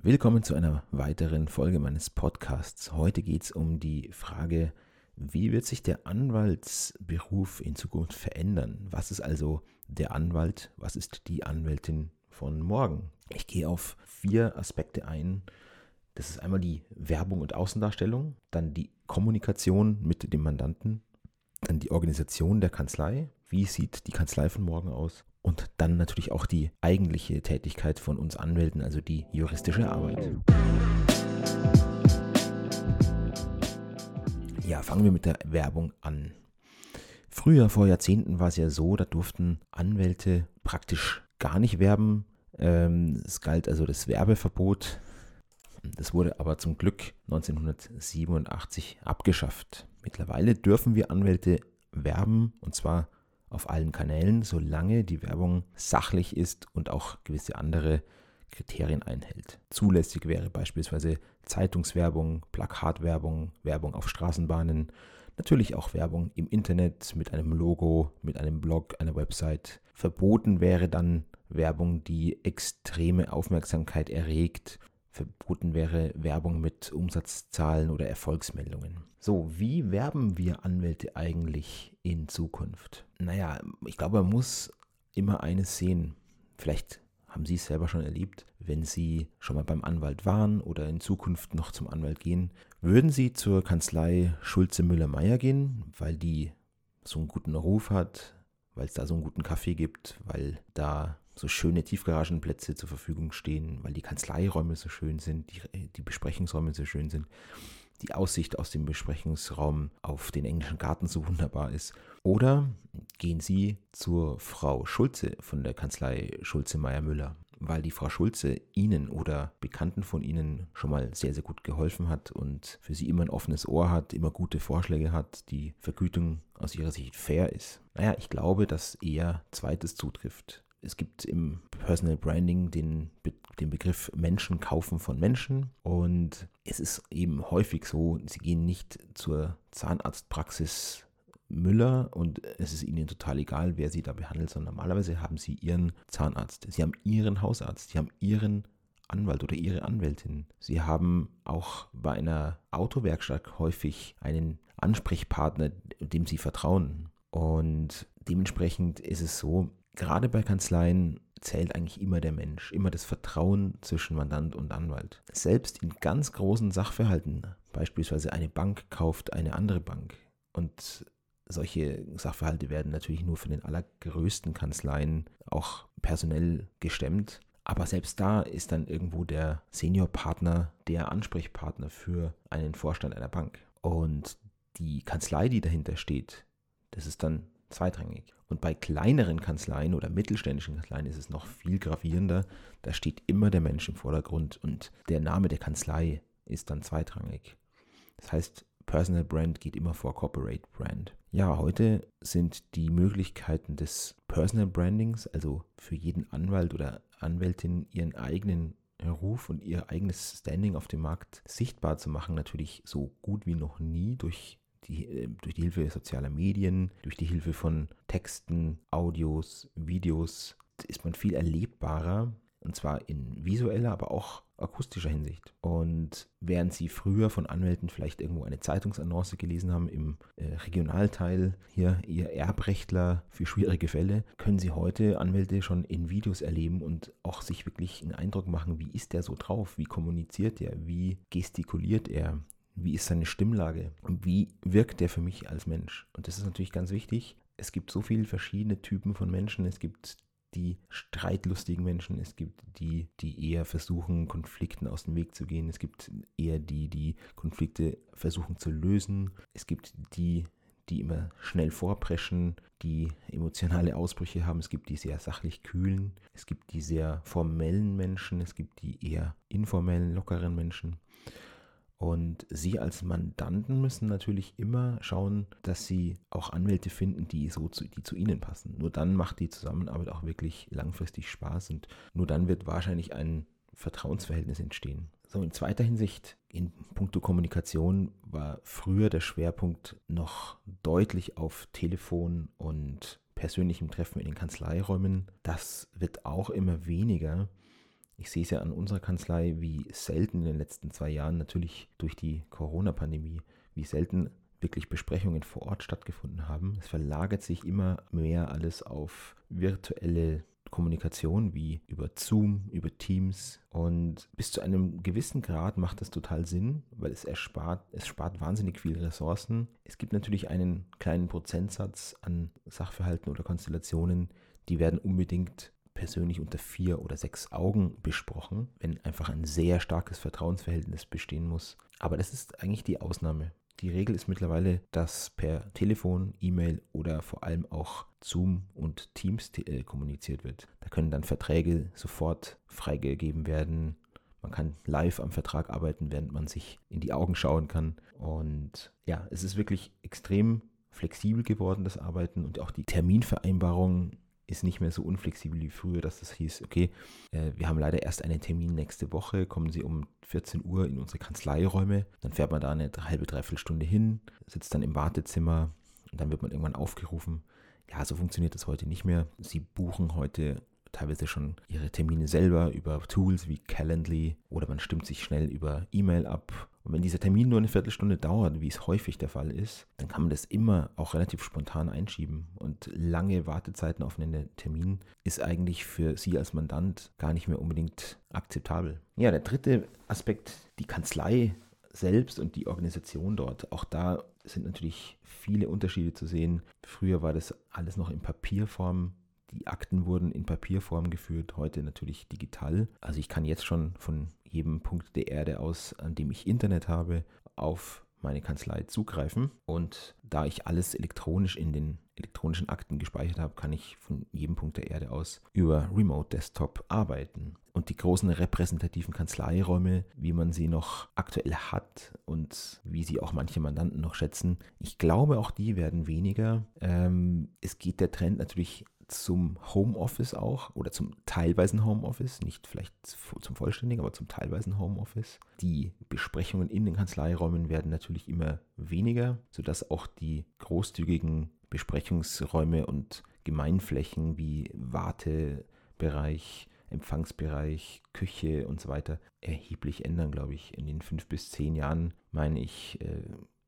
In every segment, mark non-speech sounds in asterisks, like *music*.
Willkommen zu einer weiteren Folge meines Podcasts. Heute geht es um die Frage, wie wird sich der Anwaltsberuf in Zukunft verändern? Was ist also der Anwalt? Was ist die Anwältin von morgen? Ich gehe auf vier Aspekte ein. Das ist einmal die Werbung und Außendarstellung, dann die Kommunikation mit dem Mandanten, dann die Organisation der Kanzlei. Wie sieht die Kanzlei von morgen aus? Und dann natürlich auch die eigentliche Tätigkeit von uns Anwälten, also die juristische Arbeit. Ja, fangen wir mit der Werbung an. Früher, vor Jahrzehnten, war es ja so, da durften Anwälte praktisch gar nicht werben. Ähm, es galt also das Werbeverbot. Das wurde aber zum Glück 1987 abgeschafft. Mittlerweile dürfen wir Anwälte werben und zwar auf allen Kanälen, solange die Werbung sachlich ist und auch gewisse andere Kriterien einhält. Zulässig wäre beispielsweise Zeitungswerbung, Plakatwerbung, Werbung auf Straßenbahnen, natürlich auch Werbung im Internet mit einem Logo, mit einem Blog, einer Website. Verboten wäre dann Werbung, die extreme Aufmerksamkeit erregt. Verboten wäre Werbung mit Umsatzzahlen oder Erfolgsmeldungen. So, wie werben wir Anwälte eigentlich in Zukunft? Naja, ich glaube, man muss immer eines sehen. Vielleicht haben Sie es selber schon erlebt, wenn Sie schon mal beim Anwalt waren oder in Zukunft noch zum Anwalt gehen. Würden Sie zur Kanzlei Schulze Müller-Meyer gehen, weil die so einen guten Ruf hat, weil es da so einen guten Kaffee gibt, weil da so schöne Tiefgaragenplätze zur Verfügung stehen, weil die Kanzleiräume so schön sind, die, die Besprechungsräume so schön sind die Aussicht aus dem Besprechungsraum auf den englischen Garten so wunderbar ist. Oder gehen Sie zur Frau Schulze von der Kanzlei Schulze Meyer Müller, weil die Frau Schulze Ihnen oder Bekannten von Ihnen schon mal sehr, sehr gut geholfen hat und für Sie immer ein offenes Ohr hat, immer gute Vorschläge hat, die Vergütung aus Ihrer Sicht fair ist. Naja, ich glaube, dass eher zweites zutrifft. Es gibt im Personal Branding den, den Begriff Menschen kaufen von Menschen und es ist eben häufig so, sie gehen nicht zur Zahnarztpraxis Müller und es ist ihnen total egal, wer sie da behandelt, sondern normalerweise haben sie ihren Zahnarzt, sie haben ihren Hausarzt, sie haben ihren Anwalt oder ihre Anwältin. Sie haben auch bei einer Autowerkstatt häufig einen Ansprechpartner, dem sie vertrauen. Und dementsprechend ist es so, gerade bei Kanzleien zählt eigentlich immer der Mensch, immer das Vertrauen zwischen Mandant und Anwalt. Selbst in ganz großen Sachverhalten, beispielsweise eine Bank kauft eine andere Bank und solche Sachverhalte werden natürlich nur von den allergrößten Kanzleien auch personell gestemmt. Aber selbst da ist dann irgendwo der Seniorpartner der Ansprechpartner für einen Vorstand einer Bank. Und die Kanzlei, die dahinter steht, das ist dann zweitrangig. Und bei kleineren Kanzleien oder mittelständischen Kanzleien ist es noch viel gravierender. Da steht immer der Mensch im Vordergrund und der Name der Kanzlei ist dann zweitrangig. Das heißt, Personal Brand geht immer vor Corporate Brand. Ja, heute sind die Möglichkeiten des Personal Brandings, also für jeden Anwalt oder Anwältin ihren eigenen Ruf und ihr eigenes Standing auf dem Markt sichtbar zu machen, natürlich so gut wie noch nie durch die, äh, durch die Hilfe sozialer Medien, durch die Hilfe von Texten, Audios, Videos ist man viel erlebbarer und zwar in visueller, aber auch akustischer Hinsicht. Und während Sie früher von Anwälten vielleicht irgendwo eine Zeitungsannonce gelesen haben im äh, Regionalteil, hier Ihr Erbrechtler für schwierige Fälle, können Sie heute Anwälte schon in Videos erleben und auch sich wirklich einen Eindruck machen, wie ist der so drauf, wie kommuniziert er, wie gestikuliert er, wie ist seine Stimmlage und wie wirkt der für mich als Mensch. Und das ist natürlich ganz wichtig. Es gibt so viele verschiedene Typen von Menschen. Es gibt die streitlustigen Menschen, es gibt die, die eher versuchen, Konflikten aus dem Weg zu gehen, es gibt eher die, die Konflikte versuchen zu lösen, es gibt die, die immer schnell vorpreschen, die emotionale Ausbrüche haben, es gibt die sehr sachlich kühlen, es gibt die sehr formellen Menschen, es gibt die eher informellen, lockeren Menschen. Und Sie als Mandanten müssen natürlich immer schauen, dass Sie auch Anwälte finden, die, so zu, die zu Ihnen passen. Nur dann macht die Zusammenarbeit auch wirklich langfristig Spaß und nur dann wird wahrscheinlich ein Vertrauensverhältnis entstehen. So, in zweiter Hinsicht, in puncto Kommunikation war früher der Schwerpunkt noch deutlich auf Telefon und persönlichem Treffen in den Kanzleiräumen. Das wird auch immer weniger. Ich sehe es ja an unserer Kanzlei, wie selten in den letzten zwei Jahren, natürlich durch die Corona-Pandemie, wie selten wirklich Besprechungen vor Ort stattgefunden haben. Es verlagert sich immer mehr alles auf virtuelle Kommunikation wie über Zoom, über Teams und bis zu einem gewissen Grad macht das total Sinn, weil es erspart, es spart wahnsinnig viele Ressourcen. Es gibt natürlich einen kleinen Prozentsatz an Sachverhalten oder Konstellationen, die werden unbedingt persönlich unter vier oder sechs Augen besprochen, wenn einfach ein sehr starkes Vertrauensverhältnis bestehen muss. Aber das ist eigentlich die Ausnahme. Die Regel ist mittlerweile, dass per Telefon, E-Mail oder vor allem auch Zoom und Teams äh, kommuniziert wird. Da können dann Verträge sofort freigegeben werden. Man kann live am Vertrag arbeiten, während man sich in die Augen schauen kann. Und ja, es ist wirklich extrem flexibel geworden, das Arbeiten und auch die Terminvereinbarung ist nicht mehr so unflexibel wie früher, dass das hieß, okay, äh, wir haben leider erst einen Termin nächste Woche, kommen Sie um 14 Uhr in unsere Kanzleiräume, dann fährt man da eine halbe, dreiviertel Stunde hin, sitzt dann im Wartezimmer und dann wird man irgendwann aufgerufen. Ja, so funktioniert das heute nicht mehr. Sie buchen heute teilweise schon ihre Termine selber über Tools wie Calendly oder man stimmt sich schnell über E-Mail ab. Und wenn dieser Termin nur eine Viertelstunde dauert, wie es häufig der Fall ist, dann kann man das immer auch relativ spontan einschieben. Und lange Wartezeiten auf einen Termin ist eigentlich für Sie als Mandant gar nicht mehr unbedingt akzeptabel. Ja, der dritte Aspekt, die Kanzlei selbst und die Organisation dort. Auch da sind natürlich viele Unterschiede zu sehen. Früher war das alles noch in Papierform die Akten wurden in Papierform geführt, heute natürlich digital. Also ich kann jetzt schon von jedem Punkt der Erde aus, an dem ich Internet habe, auf meine Kanzlei zugreifen. Und da ich alles elektronisch in den elektronischen Akten gespeichert habe, kann ich von jedem Punkt der Erde aus über Remote Desktop arbeiten. Und die großen repräsentativen Kanzleiräume, wie man sie noch aktuell hat und wie sie auch manche Mandanten noch schätzen, ich glaube, auch die werden weniger. Ähm, es geht der Trend natürlich zum Homeoffice auch oder zum teilweisen Homeoffice, nicht vielleicht zum vollständigen, aber zum teilweisen Homeoffice. Die Besprechungen in den Kanzleiräumen werden natürlich immer weniger, sodass auch die großzügigen Besprechungsräume und Gemeinflächen wie Wartebereich, Empfangsbereich, Küche und so weiter erheblich ändern, glaube ich. In den fünf bis zehn Jahren, meine ich, äh,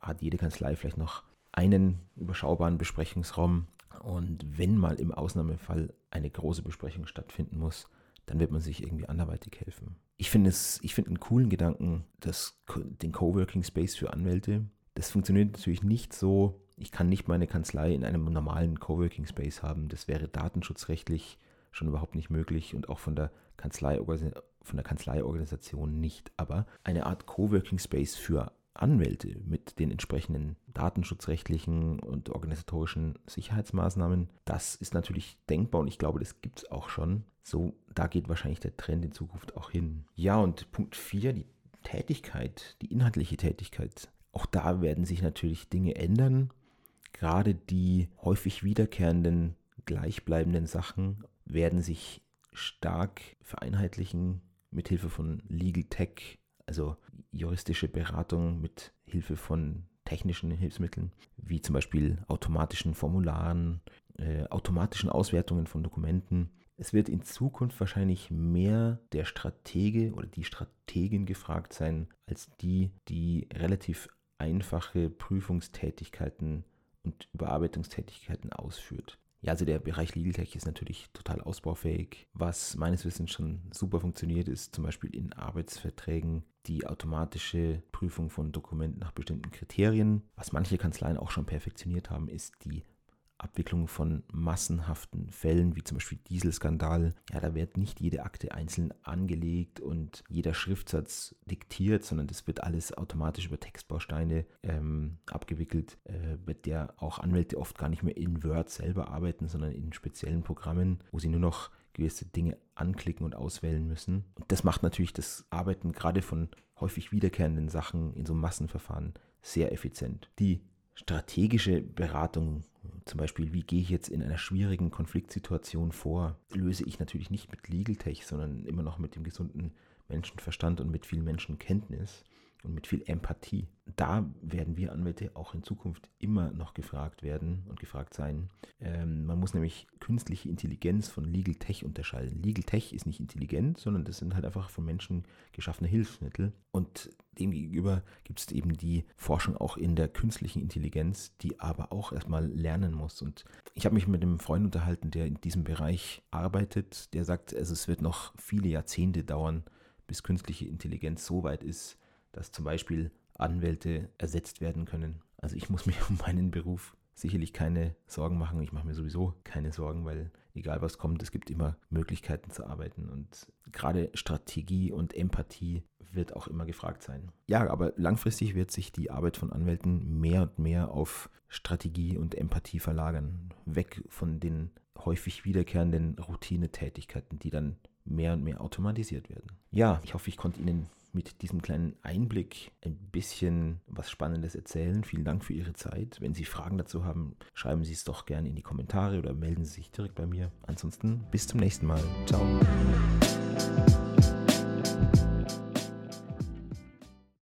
hat jede Kanzlei vielleicht noch einen überschaubaren Besprechungsraum und wenn mal im Ausnahmefall eine große Besprechung stattfinden muss, dann wird man sich irgendwie anderweitig helfen. Ich finde es, ich finde einen coolen Gedanken, dass den Coworking Space für Anwälte. Das funktioniert natürlich nicht so. Ich kann nicht meine Kanzlei in einem normalen Coworking Space haben. Das wäre datenschutzrechtlich schon überhaupt nicht möglich und auch von der Kanzlei von der Kanzleiorganisation nicht. Aber eine Art Coworking Space für Anwälte mit den entsprechenden datenschutzrechtlichen und organisatorischen Sicherheitsmaßnahmen, das ist natürlich denkbar und ich glaube, das gibt es auch schon. So, da geht wahrscheinlich der Trend in Zukunft auch hin. Ja, und Punkt 4, die Tätigkeit, die inhaltliche Tätigkeit. Auch da werden sich natürlich Dinge ändern. Gerade die häufig wiederkehrenden, gleichbleibenden Sachen werden sich stark vereinheitlichen mit Hilfe von Legal Tech also juristische Beratung mit Hilfe von technischen Hilfsmitteln, wie zum Beispiel automatischen Formularen, äh, automatischen Auswertungen von Dokumenten. Es wird in Zukunft wahrscheinlich mehr der Stratege oder die Strategin gefragt sein, als die, die relativ einfache Prüfungstätigkeiten und Überarbeitungstätigkeiten ausführt. Ja, also der Bereich Legal Tech ist natürlich total ausbaufähig. Was meines Wissens schon super funktioniert, ist zum Beispiel in Arbeitsverträgen die automatische Prüfung von Dokumenten nach bestimmten Kriterien. Was manche Kanzleien auch schon perfektioniert haben, ist die Abwicklung von massenhaften Fällen, wie zum Beispiel Dieselskandal. Ja, da wird nicht jede Akte einzeln angelegt und jeder Schriftsatz diktiert, sondern das wird alles automatisch über Textbausteine ähm, abgewickelt, äh, mit der auch Anwälte oft gar nicht mehr in Word selber arbeiten, sondern in speziellen Programmen, wo sie nur noch gewisse Dinge anklicken und auswählen müssen. Und das macht natürlich das Arbeiten gerade von häufig wiederkehrenden Sachen in so Massenverfahren sehr effizient. Die strategische Beratung, zum Beispiel, wie gehe ich jetzt in einer schwierigen Konfliktsituation vor, löse ich natürlich nicht mit Legal Tech, sondern immer noch mit dem gesunden Menschenverstand und mit viel Menschenkenntnis. Und mit viel Empathie. Da werden wir Anwälte auch in Zukunft immer noch gefragt werden und gefragt sein. Ähm, man muss nämlich künstliche Intelligenz von Legal Tech unterscheiden. Legal Tech ist nicht intelligent, sondern das sind halt einfach von Menschen geschaffene Hilfsmittel. Und demgegenüber gibt es eben die Forschung auch in der künstlichen Intelligenz, die aber auch erstmal lernen muss. Und ich habe mich mit einem Freund unterhalten, der in diesem Bereich arbeitet, der sagt, also es wird noch viele Jahrzehnte dauern, bis künstliche Intelligenz so weit ist, dass zum Beispiel Anwälte ersetzt werden können. Also ich muss *laughs* mir um meinen Beruf sicherlich keine Sorgen machen. Ich mache mir sowieso keine Sorgen, weil egal was kommt, es gibt immer Möglichkeiten zu arbeiten. Und gerade Strategie und Empathie wird auch immer gefragt sein. Ja, aber langfristig wird sich die Arbeit von Anwälten mehr und mehr auf Strategie und Empathie verlagern. Weg von den häufig wiederkehrenden Routinetätigkeiten, die dann mehr und mehr automatisiert werden. Ja, ich hoffe, ich konnte Ihnen mit diesem kleinen Einblick ein bisschen was Spannendes erzählen. Vielen Dank für Ihre Zeit. Wenn Sie Fragen dazu haben, schreiben Sie es doch gerne in die Kommentare oder melden Sie sich direkt bei mir. Ansonsten bis zum nächsten Mal. Ciao.